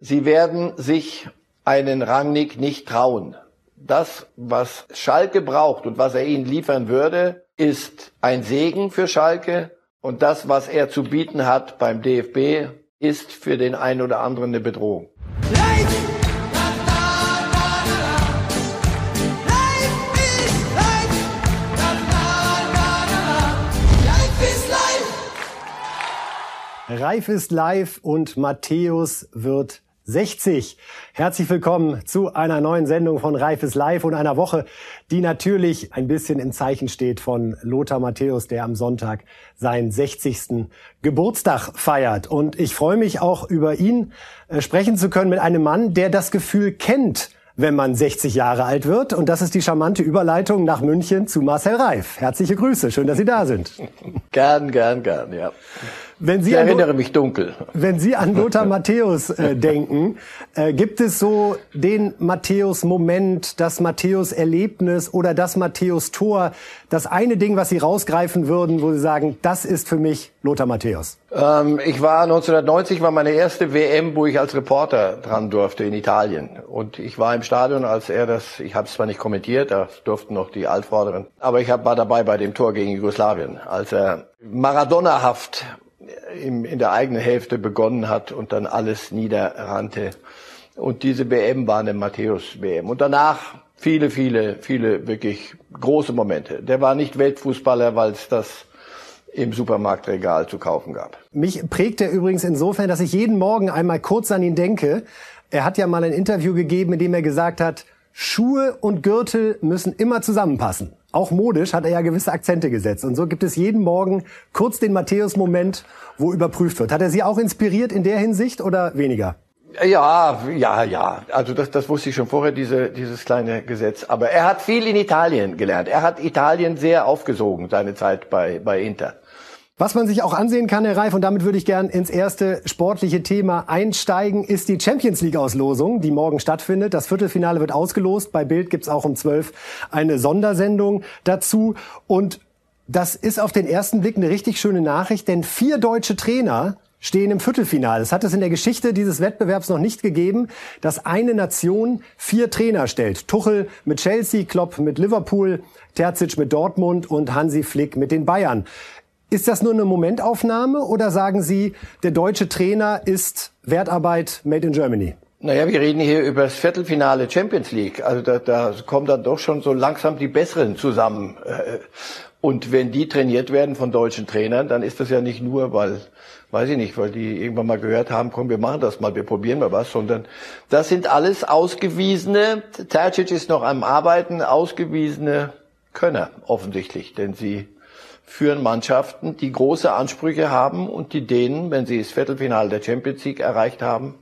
Sie werden sich einen Rangnick nicht trauen. Das, was Schalke braucht und was er ihnen liefern würde, ist ein Segen für Schalke. Und das, was er zu bieten hat beim DFB, ist für den einen oder anderen eine Bedrohung. Reif ist live und Matthäus wird 60. Herzlich willkommen zu einer neuen Sendung von Reif ist live und einer Woche, die natürlich ein bisschen im Zeichen steht von Lothar Matthäus, der am Sonntag seinen 60. Geburtstag feiert. Und ich freue mich auch über ihn äh, sprechen zu können mit einem Mann, der das Gefühl kennt, wenn man 60 Jahre alt wird. Und das ist die charmante Überleitung nach München zu Marcel Reif. Herzliche Grüße, schön, dass Sie da sind. Gern, gern, gern, ja. Wenn Sie ich erinnere an, mich dunkel. Wenn Sie an Lothar Matthäus äh, denken, äh, gibt es so den Matthäus-Moment, das Matthäus-Erlebnis oder das Matthäus-Tor, das eine Ding, was Sie rausgreifen würden, wo Sie sagen, das ist für mich Lothar Matthäus? Ähm, ich war 1990 war meine erste WM, wo ich als Reporter dran durfte in Italien. Und ich war im Stadion, als er das, ich habe es zwar nicht kommentiert, da durften noch die Altvorderen, aber ich hab, war dabei bei dem Tor gegen Jugoslawien, als er Maradona-haft in der eigenen Hälfte begonnen hat und dann alles niederrannte. Und diese WM war eine Matthäus-WM. Und danach viele, viele, viele wirklich große Momente. Der war nicht Weltfußballer, weil es das im Supermarktregal zu kaufen gab. Mich prägt er übrigens insofern, dass ich jeden Morgen einmal kurz an ihn denke. Er hat ja mal ein Interview gegeben, in dem er gesagt hat, Schuhe und Gürtel müssen immer zusammenpassen. Auch modisch hat er ja gewisse Akzente gesetzt. Und so gibt es jeden Morgen kurz den Matthäus-Moment, wo überprüft wird. Hat er Sie auch inspiriert in der Hinsicht oder weniger? Ja, ja, ja. Also das, das wusste ich schon vorher, diese, dieses kleine Gesetz. Aber er hat viel in Italien gelernt. Er hat Italien sehr aufgesogen, seine Zeit bei, bei Inter. Was man sich auch ansehen kann, Herr Reif, und damit würde ich gern ins erste sportliche Thema einsteigen, ist die Champions League-Auslosung, die morgen stattfindet. Das Viertelfinale wird ausgelost. Bei Bild gibt's auch um zwölf eine Sondersendung dazu. Und das ist auf den ersten Blick eine richtig schöne Nachricht, denn vier deutsche Trainer stehen im Viertelfinale. Es hat es in der Geschichte dieses Wettbewerbs noch nicht gegeben, dass eine Nation vier Trainer stellt. Tuchel mit Chelsea, Klopp mit Liverpool, Terzic mit Dortmund und Hansi Flick mit den Bayern. Ist das nur eine Momentaufnahme oder sagen Sie, der deutsche Trainer ist Wertarbeit made in Germany? Naja, wir reden hier über das Viertelfinale Champions League. Also da, da kommen dann doch schon so langsam die Besseren zusammen. Äh, und wenn die trainiert werden von deutschen Trainern, dann ist das ja nicht nur, weil, weiß ich nicht, weil die irgendwann mal gehört haben, komm, wir machen das mal, wir probieren mal was, sondern das sind alles ausgewiesene, Tercic ist noch am Arbeiten, ausgewiesene Könner offensichtlich, denn sie führen Mannschaften, die große Ansprüche haben und die denen, wenn sie das Viertelfinale der Champions League erreicht haben,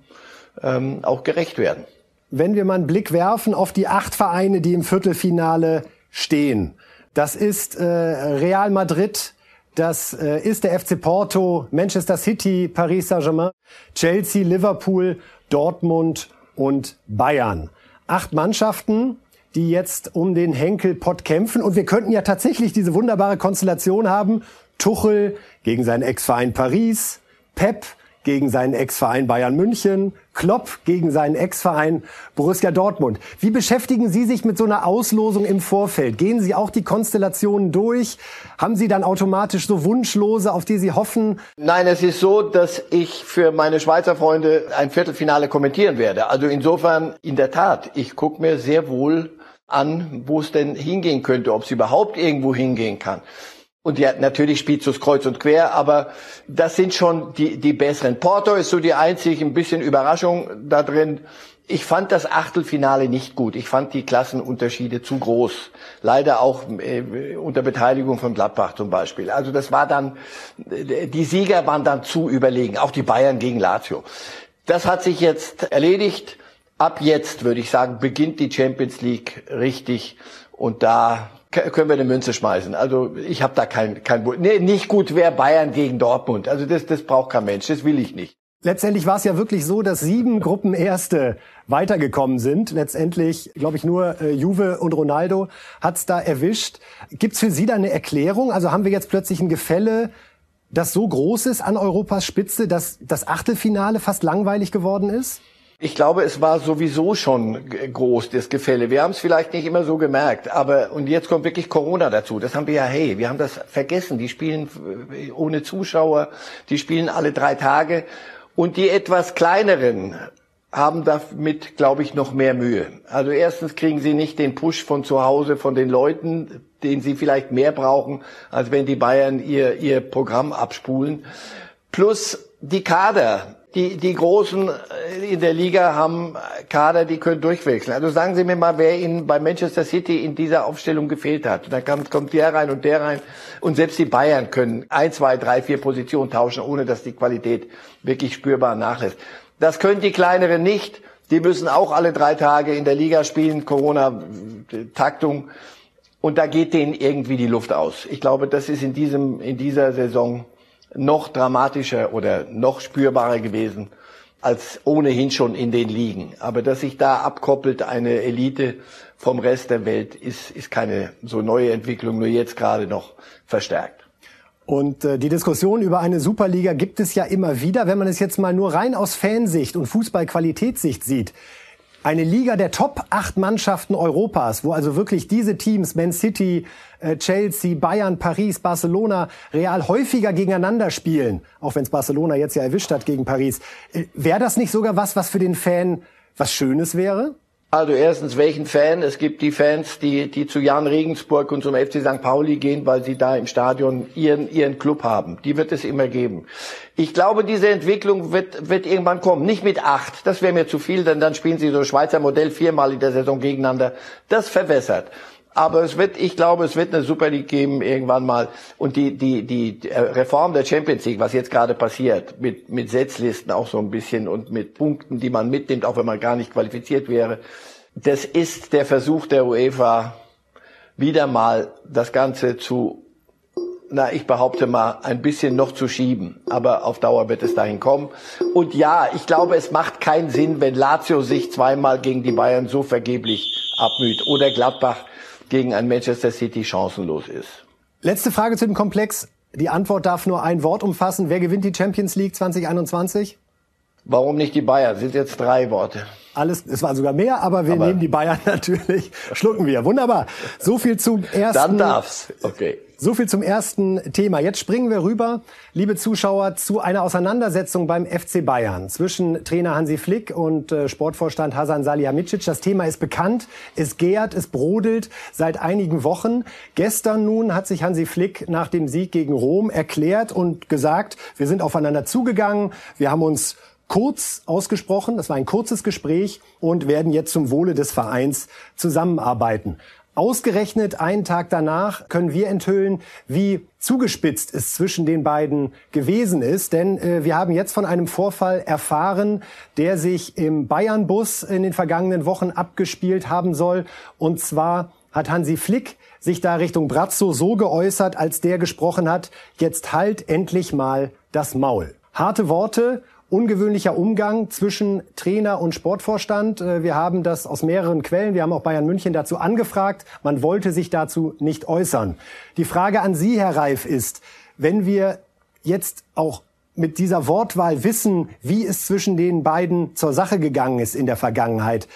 ähm, auch gerecht werden. Wenn wir mal einen Blick werfen auf die acht Vereine, die im Viertelfinale stehen. Das ist äh, Real Madrid, das äh, ist der FC Porto, Manchester City, Paris Saint-Germain, Chelsea, Liverpool, Dortmund und Bayern. Acht Mannschaften, die jetzt um den Henkelpott kämpfen. Und wir könnten ja tatsächlich diese wunderbare Konstellation haben. Tuchel gegen seinen Ex-Verein Paris, Pep gegen seinen Ex-Verein Bayern München, Klopp gegen seinen Ex-Verein Borussia Dortmund. Wie beschäftigen Sie sich mit so einer Auslosung im Vorfeld? Gehen Sie auch die Konstellationen durch? Haben Sie dann automatisch so Wunschlose, auf die Sie hoffen? Nein, es ist so, dass ich für meine Schweizer Freunde ein Viertelfinale kommentieren werde. Also insofern, in der Tat, ich gucke mir sehr wohl an, wo es denn hingehen könnte, ob es überhaupt irgendwo hingehen kann. Und ja, natürlich spielt es kreuz und quer, aber das sind schon die, die besseren. Porto ist so die einzige, ein bisschen Überraschung da drin. Ich fand das Achtelfinale nicht gut. Ich fand die Klassenunterschiede zu groß. Leider auch äh, unter Beteiligung von Gladbach zum Beispiel. Also das war dann, die Sieger waren dann zu überlegen. Auch die Bayern gegen Lazio. Das hat sich jetzt erledigt ab jetzt, würde ich sagen, beginnt die Champions League richtig und da können wir eine Münze schmeißen. Also ich habe da kein, kein nee, nicht gut wäre Bayern gegen Dortmund. Also das, das braucht kein Mensch, das will ich nicht. Letztendlich war es ja wirklich so, dass sieben Gruppenerste weitergekommen sind. Letztendlich, glaube ich, nur äh, Juve und Ronaldo hat's da erwischt. Gibt's für Sie da eine Erklärung? Also haben wir jetzt plötzlich ein Gefälle, das so groß ist an Europas Spitze, dass das Achtelfinale fast langweilig geworden ist? Ich glaube, es war sowieso schon groß, das Gefälle. Wir haben es vielleicht nicht immer so gemerkt, aber und jetzt kommt wirklich Corona dazu. Das haben wir ja, hey, wir haben das vergessen. Die spielen äh, ohne Zuschauer, die spielen alle drei Tage. Und die etwas kleineren haben damit, glaube ich, noch mehr Mühe. Also erstens kriegen sie nicht den Push von zu Hause, von den Leuten, den sie vielleicht mehr brauchen, als wenn die Bayern ihr, ihr Programm abspulen. Plus die Kader die, die Großen äh, in der Liga haben Kader, die können durchwechseln. Also sagen Sie mir mal, wer Ihnen bei Manchester City in dieser Aufstellung gefehlt hat. Da kommt, kommt der rein und der rein. Und selbst die Bayern können ein, zwei, drei, vier Positionen tauschen, ohne dass die Qualität wirklich spürbar nachlässt. Das können die kleineren nicht. Die müssen auch alle drei Tage in der Liga spielen, Corona-Taktung. Und da geht denen irgendwie die Luft aus. Ich glaube, das ist in diesem, in dieser Saison noch dramatischer oder noch spürbarer gewesen als ohnehin schon in den Ligen. Aber dass sich da abkoppelt eine Elite vom Rest der Welt, ist, ist keine so neue Entwicklung, nur jetzt gerade noch verstärkt. Und äh, die Diskussion über eine Superliga gibt es ja immer wieder, wenn man es jetzt mal nur rein aus Fansicht und Fußballqualitätssicht sieht eine Liga der Top 8 Mannschaften Europas, wo also wirklich diese Teams, Man City, äh, Chelsea, Bayern, Paris, Barcelona, Real häufiger gegeneinander spielen, auch wenn es Barcelona jetzt ja erwischt hat gegen Paris. Äh, wäre das nicht sogar was, was für den Fan was Schönes wäre? Also erstens, welchen Fan? Es gibt die Fans, die, die zu Jan Regensburg und zum FC St. Pauli gehen, weil sie da im Stadion ihren, ihren Club haben. Die wird es immer geben. Ich glaube, diese Entwicklung wird, wird irgendwann kommen. Nicht mit acht, das wäre mir zu viel, denn dann spielen sie so Schweizer Modell viermal in der Saison gegeneinander. Das verwässert. Aber es wird, ich glaube, es wird eine Super League geben irgendwann mal. Und die, die, die Reform der Champions League, was jetzt gerade passiert, mit, mit Setzlisten auch so ein bisschen und mit Punkten, die man mitnimmt, auch wenn man gar nicht qualifiziert wäre, das ist der Versuch der UEFA, wieder mal das Ganze zu, na, ich behaupte mal, ein bisschen noch zu schieben. Aber auf Dauer wird es dahin kommen. Und ja, ich glaube, es macht keinen Sinn, wenn Lazio sich zweimal gegen die Bayern so vergeblich abmüht oder Gladbach gegen ein Manchester City chancenlos ist. Letzte Frage zu dem Komplex. Die Antwort darf nur ein Wort umfassen. Wer gewinnt die Champions League 2021? Warum nicht die Bayern? Sind jetzt drei Worte. Alles, es waren sogar mehr, aber wir aber nehmen die Bayern natürlich. Schlucken wir. Wunderbar. So viel zum ersten. Dann darf's. Okay. So viel zum ersten Thema. Jetzt springen wir rüber, liebe Zuschauer, zu einer Auseinandersetzung beim FC Bayern zwischen Trainer Hansi Flick und äh, Sportvorstand Hasan Salihamidzic. Das Thema ist bekannt, es gärt, es brodelt seit einigen Wochen. Gestern nun hat sich Hansi Flick nach dem Sieg gegen Rom erklärt und gesagt, wir sind aufeinander zugegangen, wir haben uns kurz ausgesprochen, das war ein kurzes Gespräch und werden jetzt zum Wohle des Vereins zusammenarbeiten. Ausgerechnet einen Tag danach können wir enthüllen, wie zugespitzt es zwischen den beiden gewesen ist. Denn äh, wir haben jetzt von einem Vorfall erfahren, der sich im Bayern-Bus in den vergangenen Wochen abgespielt haben soll. Und zwar hat Hansi Flick sich da Richtung Brazzo so geäußert, als der gesprochen hat, jetzt halt endlich mal das Maul. Harte Worte ungewöhnlicher Umgang zwischen Trainer und Sportvorstand. Äh, wir haben das aus mehreren Quellen. Wir haben auch Bayern München dazu angefragt. Man wollte sich dazu nicht äußern. Die Frage an Sie, Herr Reif, ist, wenn wir jetzt auch mit dieser Wortwahl wissen, wie es zwischen den beiden zur Sache gegangen ist in der Vergangenheit,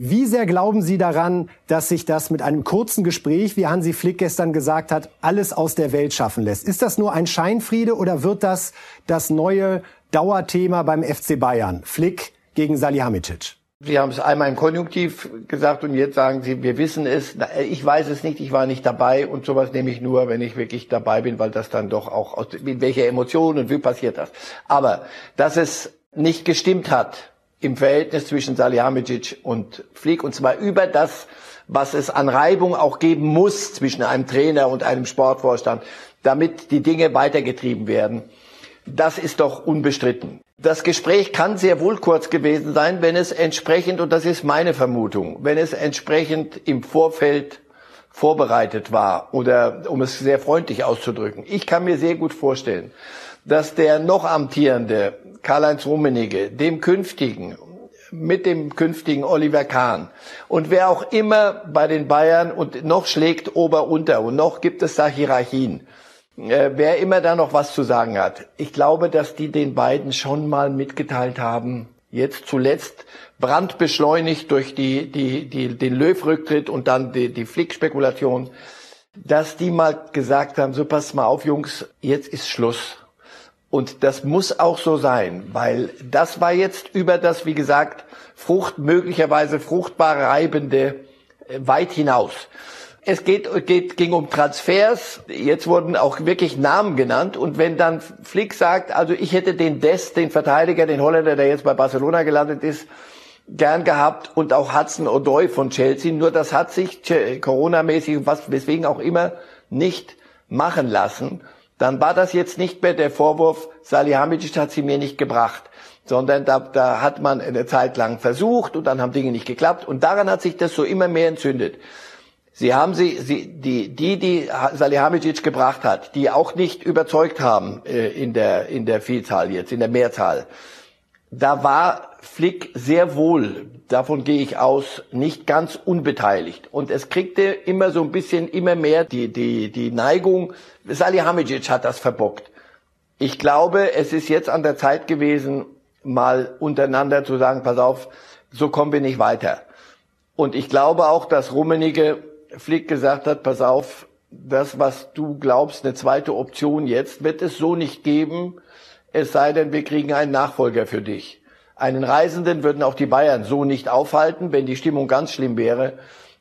wie sehr glauben Sie daran, dass sich das mit einem kurzen Gespräch, wie Hansi Flick gestern gesagt hat, alles aus der Welt schaffen lässt? Ist das nur ein Scheinfriede oder wird das das neue Dauerthema beim FC Bayern. Flick gegen Salihamidzic. Sie haben es einmal im Konjunktiv gesagt und jetzt sagen Sie, wir wissen es. Ich weiß es nicht, ich war nicht dabei und sowas nehme ich nur, wenn ich wirklich dabei bin, weil das dann doch auch aus mit welcher Emotion und wie passiert das. Aber dass es nicht gestimmt hat im Verhältnis zwischen Salihamidzic und Flick und zwar über das, was es an Reibung auch geben muss zwischen einem Trainer und einem Sportvorstand, damit die Dinge weitergetrieben werden das ist doch unbestritten. Das Gespräch kann sehr wohl kurz gewesen sein, wenn es entsprechend, und das ist meine Vermutung, wenn es entsprechend im Vorfeld vorbereitet war oder um es sehr freundlich auszudrücken. Ich kann mir sehr gut vorstellen, dass der noch amtierende Karl-Heinz Rummenigge dem künftigen mit dem künftigen Oliver Kahn und wer auch immer bei den Bayern und noch schlägt Ober-Unter und noch gibt es da Hierarchien äh, wer immer da noch was zu sagen hat. Ich glaube, dass die den beiden schon mal mitgeteilt haben, Jetzt zuletzt brandbeschleunigt durch die, die, die, den Löw-Rücktritt und dann die, die Flick-Spekulation, dass die mal gesagt haben, so passt mal auf, Jungs, jetzt ist Schluss. Und das muss auch so sein, weil das war jetzt über das, wie gesagt, Frucht, möglicherweise fruchtbar reibende äh, weit hinaus. Es geht, geht, ging um Transfers. Jetzt wurden auch wirklich Namen genannt. Und wenn dann Flick sagt, also ich hätte den Dest, den Verteidiger, den Holländer, der jetzt bei Barcelona gelandet ist, gern gehabt und auch Hudson O'Doy von Chelsea. Nur das hat sich Corona-mäßig, was, weswegen auch immer, nicht machen lassen. Dann war das jetzt nicht mehr der Vorwurf, Salihamidzic hat sie mir nicht gebracht, sondern da, da hat man eine Zeit lang versucht und dann haben Dinge nicht geklappt und daran hat sich das so immer mehr entzündet. Sie haben sie, sie die, die, die Salihamidzic gebracht hat, die auch nicht überzeugt haben äh, in der in der Vielzahl jetzt, in der Mehrzahl. Da war Flick sehr wohl, davon gehe ich aus, nicht ganz unbeteiligt. Und es kriegte immer so ein bisschen, immer mehr die, die, die Neigung, Salihamidzic hat das verbockt. Ich glaube, es ist jetzt an der Zeit gewesen, mal untereinander zu sagen, pass auf, so kommen wir nicht weiter. Und ich glaube auch, dass Rummenigge Flick gesagt hat, pass auf, das, was du glaubst, eine zweite Option jetzt, wird es so nicht geben, es sei denn, wir kriegen einen Nachfolger für dich. Einen Reisenden würden auch die Bayern so nicht aufhalten, wenn die Stimmung ganz schlimm wäre.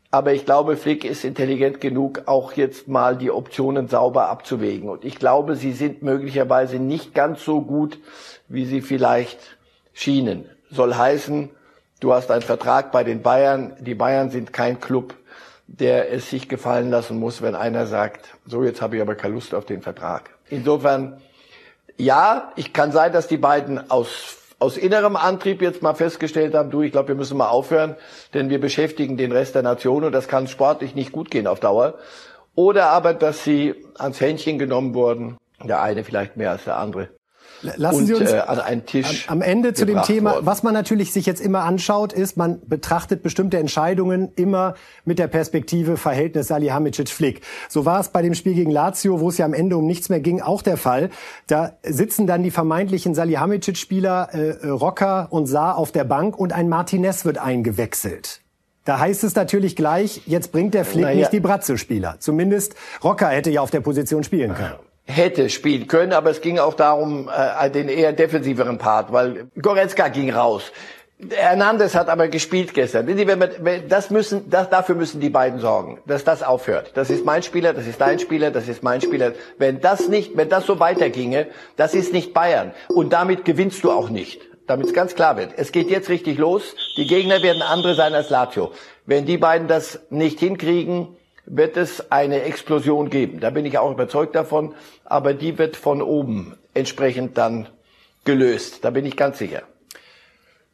Aber ich glaube, Flick ist intelligent genug, auch jetzt mal die Optionen sauber abzuwägen. Und ich glaube, sie sind möglicherweise nicht ganz so gut, wie sie vielleicht schienen. Soll heißen, du hast einen Vertrag bei den Bayern. Die Bayern sind kein Club, der es sich gefallen lassen muss, wenn einer sagt, so jetzt habe ich aber keine Lust auf den Vertrag. Insofern, ja, ich kann sein, dass die beiden aus aus innerem Antrieb jetzt mal festgestellt haben, du, ich glaube, wir müssen mal aufhören, denn wir beschäftigen den Rest der Nation und das kann sportlich nicht gut gehen auf Dauer. Oder aber, dass sie ans Händchen genommen wurden, der eine vielleicht mehr als der andere. Lassen Sie uns äh, an einen Tisch am, am Ende zu dem Thema, worden. was man natürlich sich jetzt immer anschaut, ist, man betrachtet bestimmte Entscheidungen immer mit der Perspektive Verhältnis Salihamidzic-Flick. So war es bei dem Spiel gegen Lazio, wo es ja am Ende um nichts mehr ging, auch der Fall. Da sitzen dann die vermeintlichen Salihamidzic-Spieler äh, Rocker und Saar auf der Bank und ein Martinez wird eingewechselt. Da heißt es natürlich gleich, jetzt bringt der Flick ja. nicht die Bratzo-Spieler. Zumindest Rocker hätte ja auf der Position spielen können hätte spielen können, aber es ging auch darum, äh, den eher defensiveren Part, weil Goretzka ging raus. Hernandez hat aber gespielt gestern. Das müssen, das, dafür müssen die beiden sorgen, dass das aufhört. Das ist mein Spieler, das ist dein Spieler, das ist mein Spieler. Wenn das nicht, wenn das so weiterginge, das ist nicht Bayern. Und damit gewinnst du auch nicht. Damit es ganz klar wird. Es geht jetzt richtig los. Die Gegner werden andere sein als Lazio. Wenn die beiden das nicht hinkriegen, wird es eine Explosion geben. Da bin ich auch überzeugt davon. Aber die wird von oben entsprechend dann gelöst. Da bin ich ganz sicher.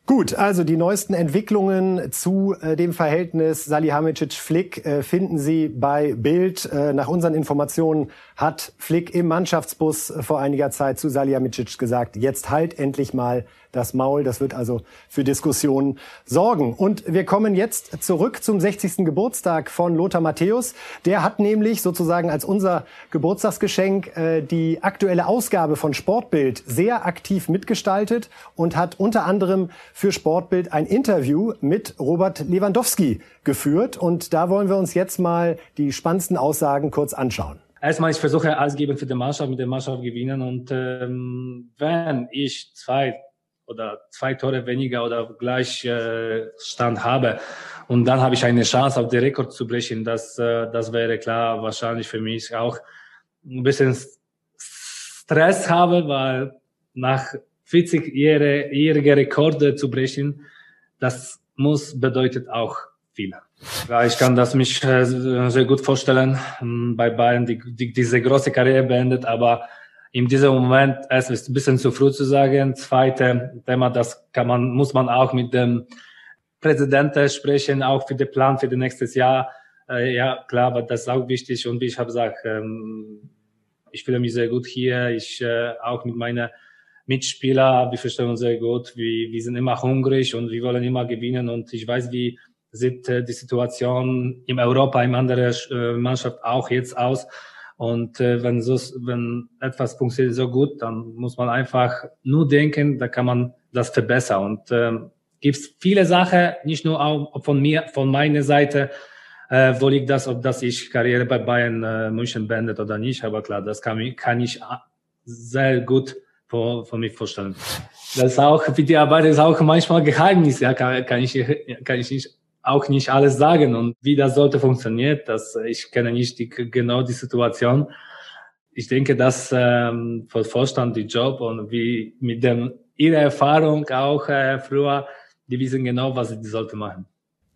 Gut, also die neuesten Entwicklungen zu äh, dem Verhältnis Salihamidzic-Flick äh, finden Sie bei Bild. Äh, nach unseren Informationen hat Flick im Mannschaftsbus vor einiger Zeit zu Salihamidzic gesagt, jetzt halt endlich mal das Maul. Das wird also für Diskussionen sorgen. Und wir kommen jetzt zurück zum 60. Geburtstag von Lothar Matthäus. Der hat nämlich sozusagen als unser Geburtstagsgeschenk äh, die aktuelle Ausgabe von Sportbild sehr aktiv mitgestaltet und hat unter anderem für Sportbild ein Interview mit Robert Lewandowski geführt. Und da wollen wir uns jetzt mal die spannendsten Aussagen kurz anschauen erstmal, ich versuche alles geben für die Mannschaft, mit der Mannschaft gewinnen. Und ähm, wenn ich zwei oder zwei Tore weniger oder gleich äh, Stand habe. Und dann habe ich eine Chance, auf den Rekord zu brechen. Das, äh, das wäre klar wahrscheinlich für mich auch ein bisschen Stress habe, weil nach 40-jähriger Rekorde zu brechen, das muss bedeutet auch viel. Ja, ich kann das mich äh, sehr gut vorstellen ähm, bei Bayern, die, die diese große Karriere beendet, aber in diesem Moment, es ist ein bisschen zu früh zu sagen. Zweite Thema, das kann man, muss man auch mit dem Präsidenten sprechen, auch für den Plan für das nächste Jahr. Äh, ja, klar, aber das ist auch wichtig. Und wie ich habe gesagt, ähm, ich fühle mich sehr gut hier. Ich äh, auch mit meinen Mitspielern, wir verstehen uns sehr gut. Wir, wir sind immer hungrig und wir wollen immer gewinnen. Und ich weiß, wie sieht äh, die Situation in Europa, in anderen äh, Mannschaft auch jetzt aus. Und äh, wenn, so, wenn etwas funktioniert so gut, dann muss man einfach nur denken, da kann man das verbessern. Und ähm, gibt viele Sachen, nicht nur auch von mir, von meiner Seite, äh, wo liegt das, ob das ich Karriere bei Bayern äh, München beendet oder nicht. Aber klar, das kann, kann ich sehr gut von, von mir vorstellen. Das ist auch, für die Arbeit ist auch manchmal Geheimnis, ja, kann, kann ich, kann ich nicht, auch nicht alles sagen. Und wie das sollte funktionieren, das, ich kenne nicht die, genau die Situation. Ich denke, dass ähm, Vorstand die Job und wie mit dem ihre Erfahrung auch äh, früher, die wissen genau, was sie sollte machen.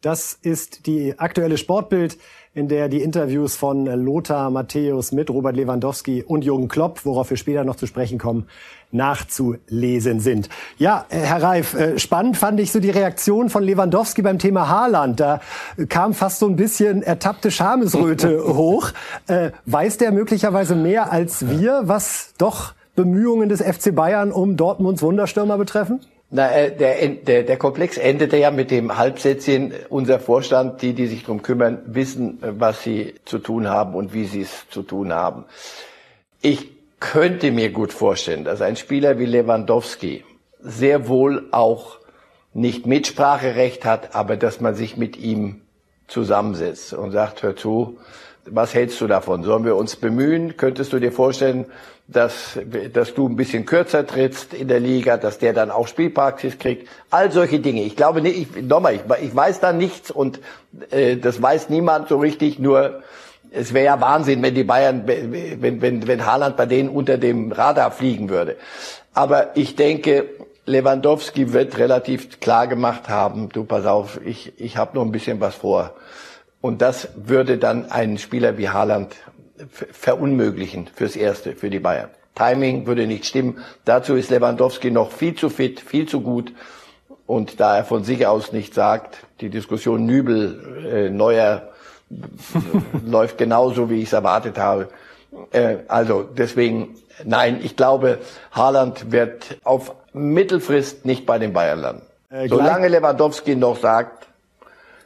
Das ist die aktuelle Sportbild, in der die Interviews von Lothar Matthäus mit Robert Lewandowski und Jürgen Klopp, worauf wir später noch zu sprechen kommen, nachzulesen sind. Ja, äh, Herr Reif, äh, spannend fand ich so die Reaktion von Lewandowski beim Thema Haaland. Da kam fast so ein bisschen ertappte Schamesröte hoch. Äh, weiß der möglicherweise mehr als wir, was doch Bemühungen des FC Bayern um Dortmunds Wunderstürmer betreffen? Na, äh, der, der, der Komplex endete ja mit dem Halbsätzchen, unser Vorstand, die, die sich drum kümmern, wissen, äh, was sie zu tun haben und wie sie es zu tun haben. Ich könnte mir gut vorstellen, dass ein Spieler wie Lewandowski sehr wohl auch nicht Mitspracherecht hat, aber dass man sich mit ihm zusammensetzt und sagt, hör zu, was hältst du davon? Sollen wir uns bemühen? Könntest du dir vorstellen, dass, dass du ein bisschen kürzer trittst in der Liga, dass der dann auch Spielpraxis kriegt? All solche Dinge. Ich glaube nicht, ich, nochmal, ich, ich weiß da nichts und äh, das weiß niemand so richtig, nur es wäre ja Wahnsinn, wenn die Bayern, wenn, wenn, wenn Haaland bei denen unter dem Radar fliegen würde. Aber ich denke, Lewandowski wird relativ klar gemacht haben, du pass auf, ich, ich habe noch ein bisschen was vor. Und das würde dann einen Spieler wie Haaland verunmöglichen fürs Erste, für die Bayern. Timing würde nicht stimmen. Dazu ist Lewandowski noch viel zu fit, viel zu gut. Und da er von sich aus nicht sagt, die Diskussion Nübel, äh, Neuer läuft genauso, wie ich es erwartet habe. Äh, also deswegen, nein, ich glaube, Haaland wird auf Mittelfrist nicht bei den Bayern landen. Äh, Solange Lewandowski noch sagt,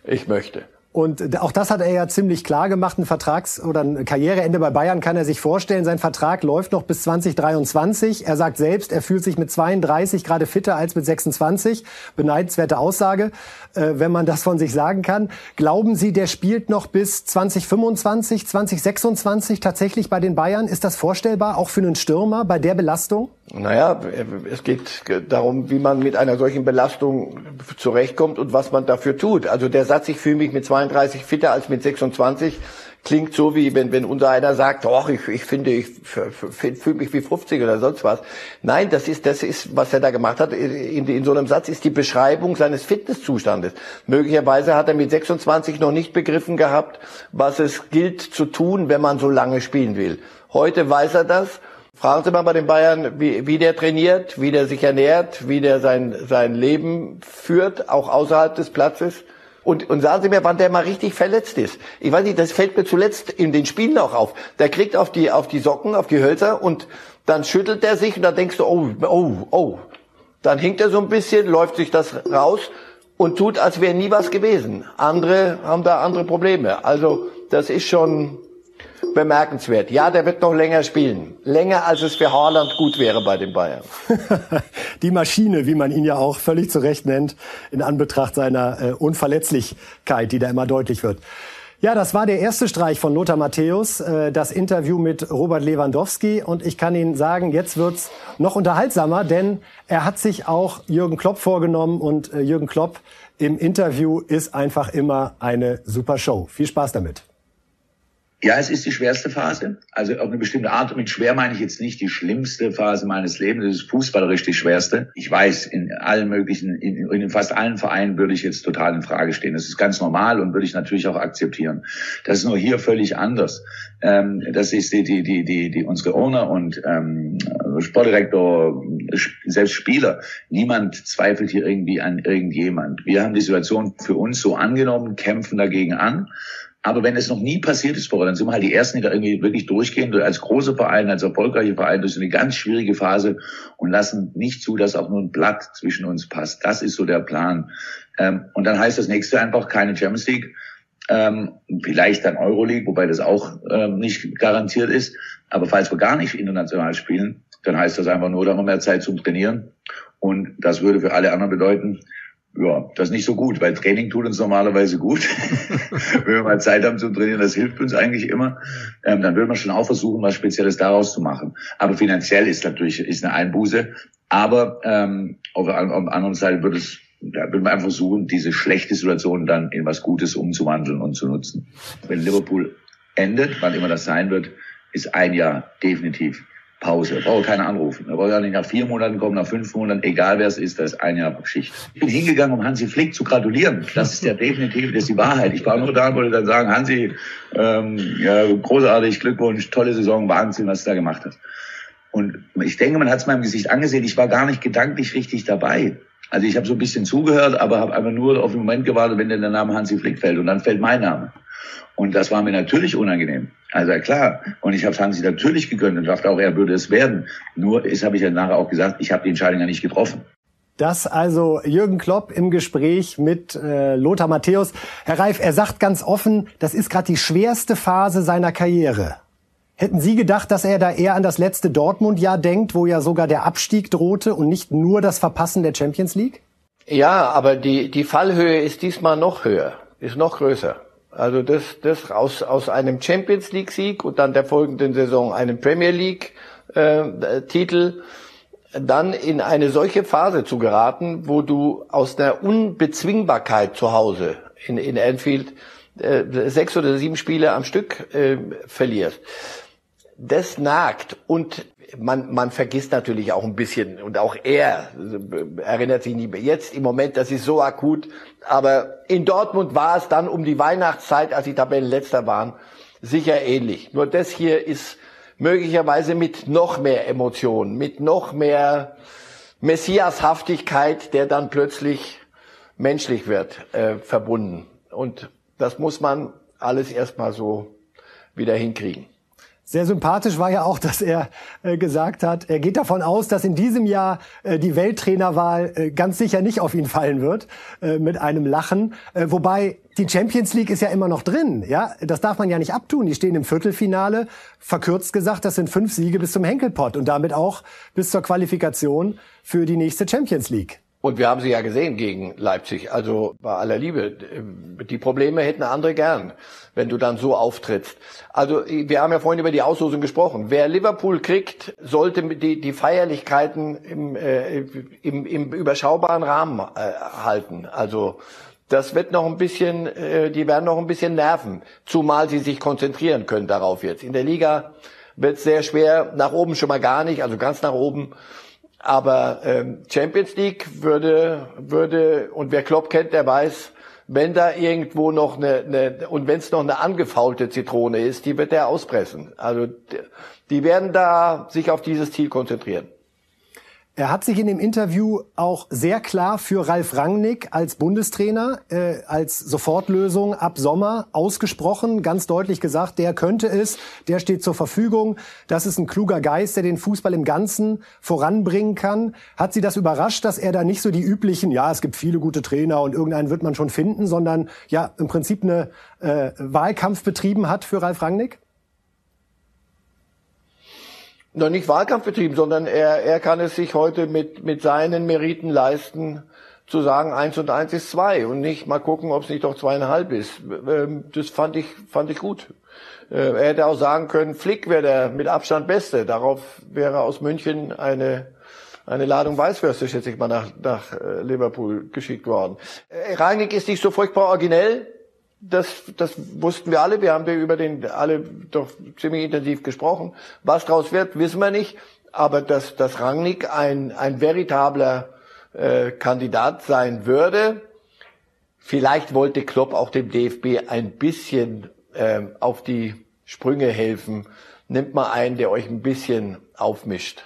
ich möchte. Und auch das hat er ja ziemlich klar gemacht. Ein Vertrags- oder ein Karriereende bei Bayern kann er sich vorstellen. Sein Vertrag läuft noch bis 2023. Er sagt selbst, er fühlt sich mit 32 gerade fitter als mit 26. Beneidenswerte Aussage, äh, wenn man das von sich sagen kann. Glauben Sie, der spielt noch bis 2025, 2026 tatsächlich bei den Bayern? Ist das vorstellbar, auch für einen Stürmer bei der Belastung? Naja, es geht darum, wie man mit einer solchen Belastung zurechtkommt und was man dafür tut. Also der Satz, ich fühle mich mit 32 fitter als mit 26, klingt so wie wenn, wenn unser einer sagt, doch, ich, ich finde, ich fühle mich wie 50 oder sonst was. Nein, das ist, das ist, was er da gemacht hat. In, in so einem Satz ist die Beschreibung seines Fitnesszustandes. Möglicherweise hat er mit 26 noch nicht begriffen gehabt, was es gilt zu tun, wenn man so lange spielen will. Heute weiß er das Fragen Sie mal bei den Bayern, wie, wie der trainiert, wie der sich ernährt, wie der sein, sein Leben führt, auch außerhalb des Platzes. Und, und sagen Sie mir, wann der mal richtig verletzt ist. Ich weiß nicht, das fällt mir zuletzt in den Spielen auch auf. Der kriegt auf die, auf die Socken, auf die Hölzer und dann schüttelt er sich und dann denkst du, oh, oh, oh. Dann hinkt er so ein bisschen, läuft sich das raus und tut, als wäre nie was gewesen. Andere haben da andere Probleme. Also das ist schon, bemerkenswert. Ja, der wird noch länger spielen. Länger, als es für Haaland gut wäre bei den Bayern. Die Maschine, wie man ihn ja auch völlig zu Recht nennt, in Anbetracht seiner äh, Unverletzlichkeit, die da immer deutlich wird. Ja, das war der erste Streich von Lothar Matthäus, äh, das Interview mit Robert Lewandowski. Und ich kann Ihnen sagen, jetzt wird's noch unterhaltsamer, denn er hat sich auch Jürgen Klopp vorgenommen und äh, Jürgen Klopp im Interview ist einfach immer eine super Show. Viel Spaß damit. Ja, es ist die schwerste Phase. Also auf eine bestimmte Art. Und mit schwer meine ich jetzt nicht die schlimmste Phase meines Lebens. Das ist fußballerisch die schwerste. Ich weiß, in allen möglichen, in, in fast allen Vereinen würde ich jetzt total in Frage stehen. Das ist ganz normal und würde ich natürlich auch akzeptieren. Das ist nur hier völlig anders. Ähm, das ist die, die, die, die, die unsere Owner und ähm, Sportdirektor, selbst Spieler. Niemand zweifelt hier irgendwie an irgendjemand. Wir haben die Situation für uns so angenommen, kämpfen dagegen an aber wenn es noch nie passiert ist vorher, dann sind wir halt die Ersten, die da irgendwie wirklich durchgehen, als große Verein, als erfolgreiche Verein durch eine ganz schwierige Phase und lassen nicht zu, dass auch nur ein Blatt zwischen uns passt. Das ist so der Plan. Ähm, und dann heißt das nächste einfach keine Champions League, ähm, vielleicht dann Euroleague, wobei das auch ähm, nicht garantiert ist. Aber falls wir gar nicht international spielen, dann heißt das einfach nur, da haben wir mehr Zeit zum Trainieren Und das würde für alle anderen bedeuten, ja, das ist nicht so gut, weil Training tut uns normalerweise gut. Wenn wir mal Zeit haben zum Trainieren, das hilft uns eigentlich immer. Ähm, dann würde man schon auch versuchen, was Spezielles daraus zu machen. Aber finanziell ist natürlich ist eine Einbuße. Aber ähm, auf, der, auf der anderen Seite wird es da würde man einfach versuchen, diese schlechte Situation dann in was Gutes umzuwandeln und zu nutzen. Wenn Liverpool endet, wann immer das sein wird, ist ein Jahr definitiv Pause. Da brauche keiner anrufen. Da brauche ja nicht nach vier Monaten kommen, nach fünf Monaten, egal wer es ist, das ist ein Jahr Schicht. Ich bin hingegangen, um Hansi Flick zu gratulieren. Das ist ja definitiv, das ist die Wahrheit. Ich war nur da und wollte dann sagen, Hansi, ähm, ja, großartig, Glückwunsch, tolle Saison, Wahnsinn, was du da gemacht hast. Und ich denke, man hat es meinem Gesicht angesehen, ich war gar nicht gedanklich richtig dabei. Also ich habe so ein bisschen zugehört, aber habe einfach nur auf den Moment gewartet, wenn denn der Name Hansi Flick fällt. Und dann fällt mein Name. Und das war mir natürlich unangenehm. Also klar. Und ich habe Hansi natürlich gegönnt und dachte auch, er würde es werden. Nur ist, habe ich ja nachher auch gesagt, ich habe die Entscheidung ja nicht getroffen. Das also Jürgen Klopp im Gespräch mit äh, Lothar Matthäus. Herr Reif, er sagt ganz offen, das ist gerade die schwerste Phase seiner Karriere. Hätten Sie gedacht, dass er da eher an das letzte Dortmund-Jahr denkt, wo ja sogar der Abstieg drohte und nicht nur das Verpassen der Champions League? Ja, aber die, die Fallhöhe ist diesmal noch höher, ist noch größer. Also das, das aus, aus einem Champions League Sieg und dann der folgenden Saison einem Premier League äh, Titel dann in eine solche Phase zu geraten, wo du aus der Unbezwingbarkeit zu Hause in, in Anfield äh, sechs oder sieben Spiele am Stück äh, verlierst. Das nagt und man, man vergisst natürlich auch ein bisschen und auch er erinnert sich nicht mehr jetzt im Moment, das ist so akut. Aber in Dortmund war es dann um die Weihnachtszeit, als die Tabellenletzter waren, sicher ähnlich. Nur das hier ist möglicherweise mit noch mehr Emotionen, mit noch mehr Messiashaftigkeit, der dann plötzlich menschlich wird, äh, verbunden. Und das muss man alles erstmal so wieder hinkriegen. Sehr sympathisch war ja auch, dass er äh, gesagt hat, er geht davon aus, dass in diesem Jahr äh, die Welttrainerwahl äh, ganz sicher nicht auf ihn fallen wird, äh, mit einem Lachen. Äh, wobei die Champions League ist ja immer noch drin, ja, das darf man ja nicht abtun. Die stehen im Viertelfinale. Verkürzt gesagt, das sind fünf Siege bis zum Henkelpott und damit auch bis zur Qualifikation für die nächste Champions League. Und wir haben sie ja gesehen gegen Leipzig. Also bei aller Liebe, die Probleme hätten andere gern, wenn du dann so auftrittst. Also wir haben ja vorhin über die Auslosung gesprochen. Wer Liverpool kriegt, sollte die, die Feierlichkeiten im, äh, im, im überschaubaren Rahmen äh, halten. Also das wird noch ein bisschen, äh, die werden noch ein bisschen nerven, zumal sie sich konzentrieren können darauf jetzt. In der Liga wird es sehr schwer, nach oben schon mal gar nicht, also ganz nach oben. Aber ähm, Champions League würde, würde, und wer Klopp kennt, der weiß, wenn da irgendwo noch eine, eine und wenn es noch eine angefaulte Zitrone ist, die wird er auspressen. Also die werden da sich auf dieses Ziel konzentrieren. Er hat sich in dem Interview auch sehr klar für Ralf Rangnick als Bundestrainer, äh, als Sofortlösung ab Sommer ausgesprochen, ganz deutlich gesagt, der könnte es, der steht zur Verfügung. Das ist ein kluger Geist, der den Fußball im Ganzen voranbringen kann. Hat Sie das überrascht, dass er da nicht so die üblichen, ja, es gibt viele gute Trainer und irgendeinen wird man schon finden, sondern ja, im Prinzip eine äh, Wahlkampf betrieben hat für Ralf Rangnick? Noch nicht Wahlkampf betrieben, sondern er, er kann es sich heute mit, mit seinen Meriten leisten, zu sagen, eins und eins ist zwei und nicht mal gucken, ob es nicht doch zweieinhalb ist. Ähm, das fand ich, fand ich gut. Äh, er hätte auch sagen können, Flick wäre der mit Abstand Beste. Darauf wäre aus München eine, eine Ladung Weißwürste, schätze ich mal, nach, nach äh, Liverpool geschickt worden. Äh, Rangnick ist nicht so furchtbar originell das, das wussten wir alle. Wir haben über den alle doch ziemlich intensiv gesprochen. Was daraus wird, wissen wir nicht. Aber dass, dass Rangnick ein, ein veritabler äh, Kandidat sein würde, vielleicht wollte Klopp auch dem DFB ein bisschen äh, auf die Sprünge helfen. Nimmt mal einen, der euch ein bisschen aufmischt.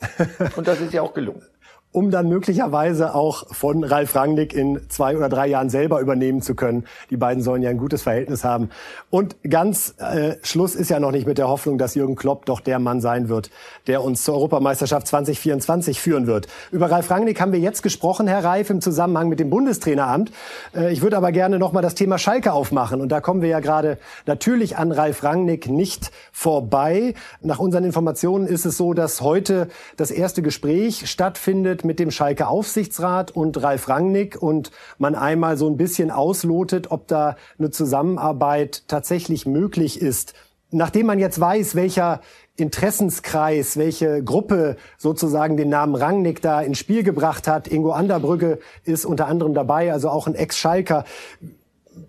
Und das ist ja auch gelungen um dann möglicherweise auch von Ralf Rangnick in zwei oder drei Jahren selber übernehmen zu können. Die beiden sollen ja ein gutes Verhältnis haben. Und ganz äh, Schluss ist ja noch nicht mit der Hoffnung, dass Jürgen Klopp doch der Mann sein wird, der uns zur Europameisterschaft 2024 führen wird. Über Ralf Rangnick haben wir jetzt gesprochen, Herr Reif, im Zusammenhang mit dem Bundestraineramt. Äh, ich würde aber gerne noch mal das Thema Schalke aufmachen. Und da kommen wir ja gerade natürlich an Ralf Rangnick nicht vorbei. Nach unseren Informationen ist es so, dass heute das erste Gespräch stattfindet redet mit dem Schalke Aufsichtsrat und Ralf Rangnick und man einmal so ein bisschen auslotet, ob da eine Zusammenarbeit tatsächlich möglich ist. Nachdem man jetzt weiß, welcher Interessenskreis, welche Gruppe sozusagen den Namen Rangnick da ins Spiel gebracht hat. Ingo Anderbrügge ist unter anderem dabei, also auch ein Ex-Schalker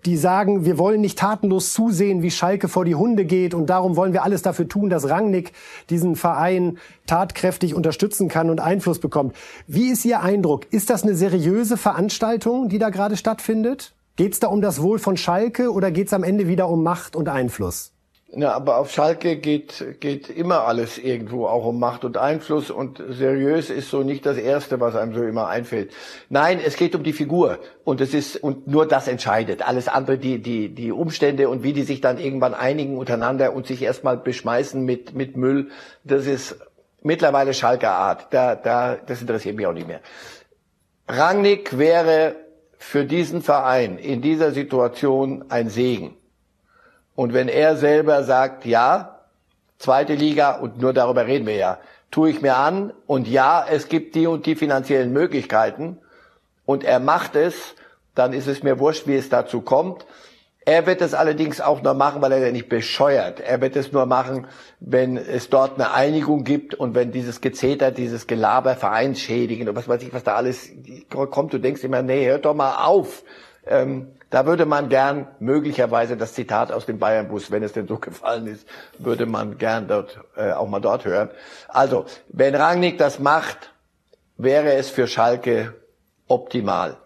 die sagen, wir wollen nicht tatenlos zusehen, wie Schalke vor die Hunde geht und darum wollen wir alles dafür tun, dass Rangnick diesen Verein tatkräftig unterstützen kann und Einfluss bekommt. Wie ist Ihr Eindruck? Ist das eine seriöse Veranstaltung, die da gerade stattfindet? Geht es da um das Wohl von Schalke oder geht es am Ende wieder um Macht und Einfluss? Na, aber auf Schalke geht, geht immer alles irgendwo auch um Macht und Einfluss und seriös ist so nicht das Erste, was einem so immer einfällt. Nein, es geht um die Figur und es ist, und nur das entscheidet. Alles andere, die, die, die Umstände und wie die sich dann irgendwann einigen untereinander und sich erstmal beschmeißen mit, mit Müll, das ist mittlerweile Schalke Art. Da, da, das interessiert mich auch nicht mehr. Rangnick wäre für diesen Verein in dieser Situation ein Segen und wenn er selber sagt, ja, zweite Liga, und nur darüber reden wir ja, tue ich mir an, und ja, es gibt die und die finanziellen Möglichkeiten, und er macht es, dann ist es mir wurscht, wie es dazu kommt. Er wird es allerdings auch nur machen, weil er ja nicht bescheuert. Er wird es nur machen, wenn es dort eine Einigung gibt und wenn dieses Gezeter, dieses Gelaber, Vereinsschädigen und was weiß ich, was da alles kommt. Du denkst immer, nee, hört doch mal auf. Ähm, da würde man gern möglicherweise das Zitat aus dem Bayernbus, wenn es denn so gefallen ist, würde man gern dort äh, auch mal dort hören. Also, wenn Rangnick das macht, wäre es für Schalke optimal.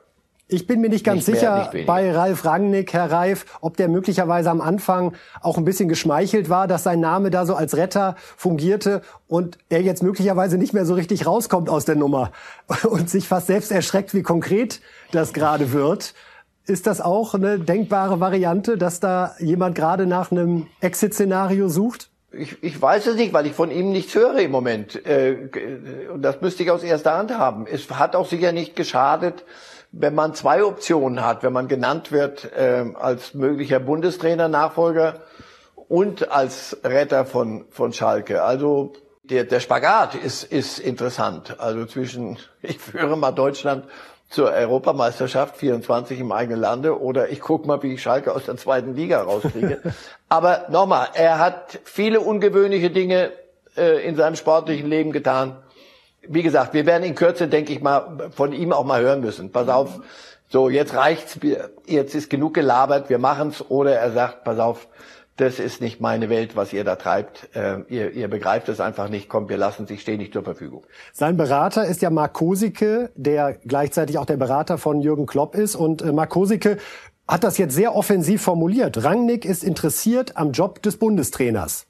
Ich bin mir nicht ganz nicht sicher mehr, bei Ralf Rangnick, Herr Reif, ob der möglicherweise am Anfang auch ein bisschen geschmeichelt war, dass sein Name da so als Retter fungierte und er jetzt möglicherweise nicht mehr so richtig rauskommt aus der Nummer und sich fast selbst erschreckt, wie konkret das gerade wird. Ist das auch eine denkbare Variante, dass da jemand gerade nach einem Exit-Szenario sucht? Ich, ich weiß es nicht, weil ich von ihm nichts höre im Moment. Äh, und das müsste ich aus erster Hand haben. Es hat auch sicher nicht geschadet, wenn man zwei Optionen hat, wenn man genannt wird äh, als möglicher Bundestrainer-Nachfolger und als Retter von, von Schalke. Also der, der Spagat ist, ist interessant. Also zwischen, ich führe mal Deutschland zur Europameisterschaft 24 im eigenen Lande oder ich guck mal, wie ich Schalke aus der zweiten Liga rauskriege. Aber nochmal, er hat viele ungewöhnliche Dinge äh, in seinem sportlichen Leben getan. Wie gesagt, wir werden in Kürze, denke ich mal, von ihm auch mal hören müssen. Pass auf, so jetzt reicht's, jetzt ist genug gelabert, wir machen's. Oder er sagt, pass auf, das ist nicht meine Welt, was ihr da treibt. Äh, ihr, ihr begreift es einfach nicht. Kommt, wir lassen sich, stehen nicht zur Verfügung. Sein Berater ist ja Mark Kosicke, der gleichzeitig auch der Berater von Jürgen Klopp ist. Und äh, Mark Kosicke hat das jetzt sehr offensiv formuliert. Rangnick ist interessiert am Job des Bundestrainers.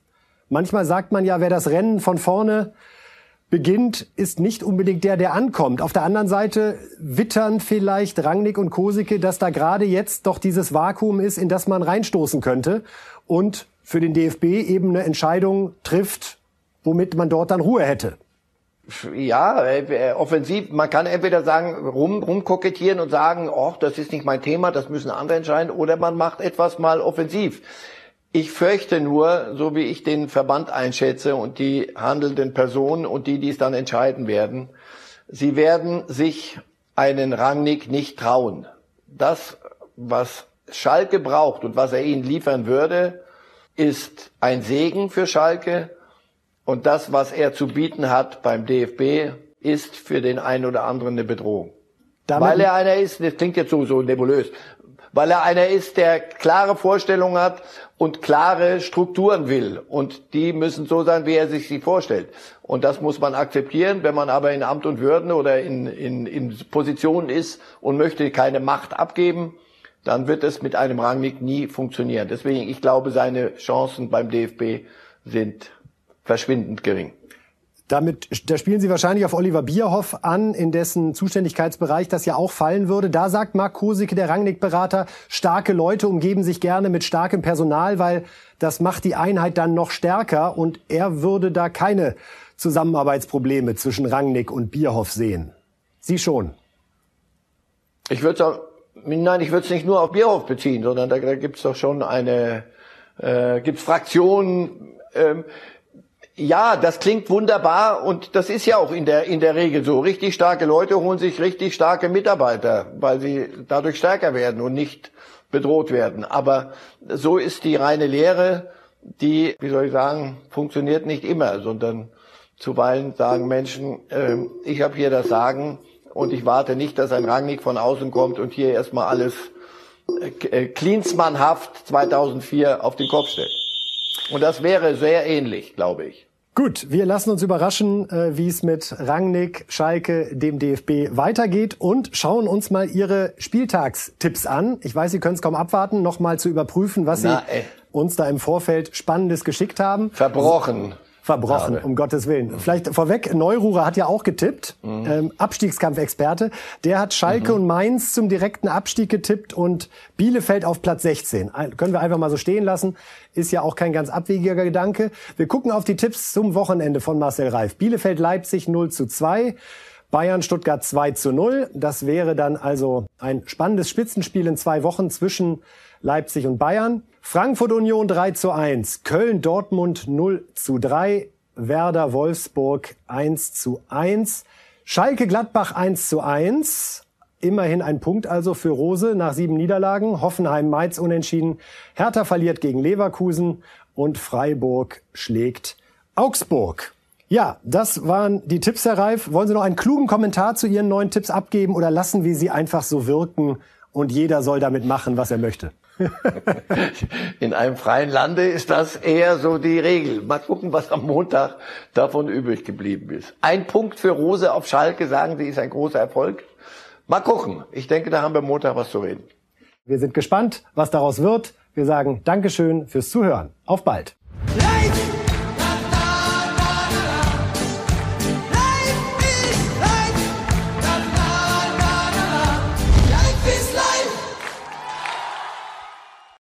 Manchmal sagt man ja, wer das Rennen von vorne beginnt, ist nicht unbedingt der, der ankommt. Auf der anderen Seite wittern vielleicht Rangnick und Kosicke, dass da gerade jetzt doch dieses Vakuum ist, in das man reinstoßen könnte und für den DFB eben eine Entscheidung trifft, womit man dort dann Ruhe hätte. Ja, äh, offensiv, man kann entweder sagen, rum, rumkokettieren und sagen, oh, das ist nicht mein Thema, das müssen andere entscheiden, oder man macht etwas mal offensiv. Ich fürchte nur, so wie ich den Verband einschätze und die handelnden Personen und die, die es dann entscheiden werden, sie werden sich einen Rangnick nicht trauen. Das, was Schalke braucht und was er ihnen liefern würde, ist ein Segen für Schalke. Und das, was er zu bieten hat beim DFB, ist für den einen oder anderen eine Bedrohung. Damit weil er einer ist, das klingt jetzt so, so nebulös, weil er einer ist, der klare Vorstellungen hat und klare Strukturen will. Und die müssen so sein, wie er sich sie vorstellt. Und das muss man akzeptieren. Wenn man aber in Amt und Würden oder in, in, in Positionen ist und möchte keine Macht abgeben, dann wird es mit einem Rangnick nie funktionieren. Deswegen, ich glaube, seine Chancen beim DFB sind verschwindend gering. Damit, da spielen Sie wahrscheinlich auf Oliver Bierhoff an, in dessen Zuständigkeitsbereich das ja auch fallen würde. Da sagt Marc Kosicke, der Rangnick-Berater, starke Leute umgeben sich gerne mit starkem Personal, weil das macht die Einheit dann noch stärker und er würde da keine Zusammenarbeitsprobleme zwischen Rangnick und Bierhoff sehen. Sie schon. Ich würde Nein, ich würde es nicht nur auf Bierhoff beziehen, sondern da, da gibt es doch schon eine, äh, gibt Fraktionen. Ähm, Ja, das klingt wunderbar und das ist ja auch in der, in der Regel so. Richtig starke Leute holen sich richtig starke Mitarbeiter, weil sie dadurch stärker werden und nicht bedroht werden. Aber so ist die reine Lehre, die, wie soll ich sagen, funktioniert nicht immer, sondern zuweilen sagen Menschen, äh, ich habe hier das Sagen und ich warte nicht, dass ein Rangnick von außen kommt und hier erstmal alles äh, Klinsmannhaft 2004 auf den Kopf stellt. Und das wäre sehr ähnlich, glaube ich. Gut, wir lassen uns überraschen, äh, wie es mit Rangnick, Schalke, dem DFB weitergeht und schauen uns mal Ihre Spieltagstipps an. Ich weiß, Sie können es kaum abwarten, nochmal zu überprüfen, was Na, Sie uns da im Vorfeld Spannendes geschickt haben. Verbrochen verbrochen, Schade. um Gottes Willen. Mhm. Vielleicht vorweg, Neururer hat ja auch getippt, mhm. ähm, Abstiegskampfexperte. Der hat Schalke mhm. und Mainz zum direkten Abstieg getippt und Bielefeld auf Platz 16. Ein, können wir einfach mal so stehen lassen. Ist ja auch kein ganz abwegiger Gedanke. Wir gucken auf die Tipps zum Wochenende von Marcel Reif. Bielefeld Leipzig 0 zu 2. Bayern Stuttgart 2 zu 0. Das wäre dann also ein spannendes Spitzenspiel in zwei Wochen zwischen Leipzig und Bayern. Frankfurt Union 3 zu 1, Köln Dortmund 0 zu 3, Werder Wolfsburg 1 zu 1, Schalke Gladbach 1 zu 1, immerhin ein Punkt also für Rose nach sieben Niederlagen, Hoffenheim Mainz unentschieden, Hertha verliert gegen Leverkusen und Freiburg schlägt Augsburg. Ja, das waren die Tipps, Herr Reif. Wollen Sie noch einen klugen Kommentar zu Ihren neuen Tipps abgeben oder lassen wir sie einfach so wirken und jeder soll damit machen, was er möchte? In einem freien Lande ist das eher so die Regel. Mal gucken, was am Montag davon übrig geblieben ist. Ein Punkt für Rose auf Schalke, sagen Sie, ist ein großer Erfolg. Mal gucken. Ich denke, da haben wir Montag was zu reden. Wir sind gespannt, was daraus wird. Wir sagen Dankeschön fürs Zuhören. Auf bald. Life!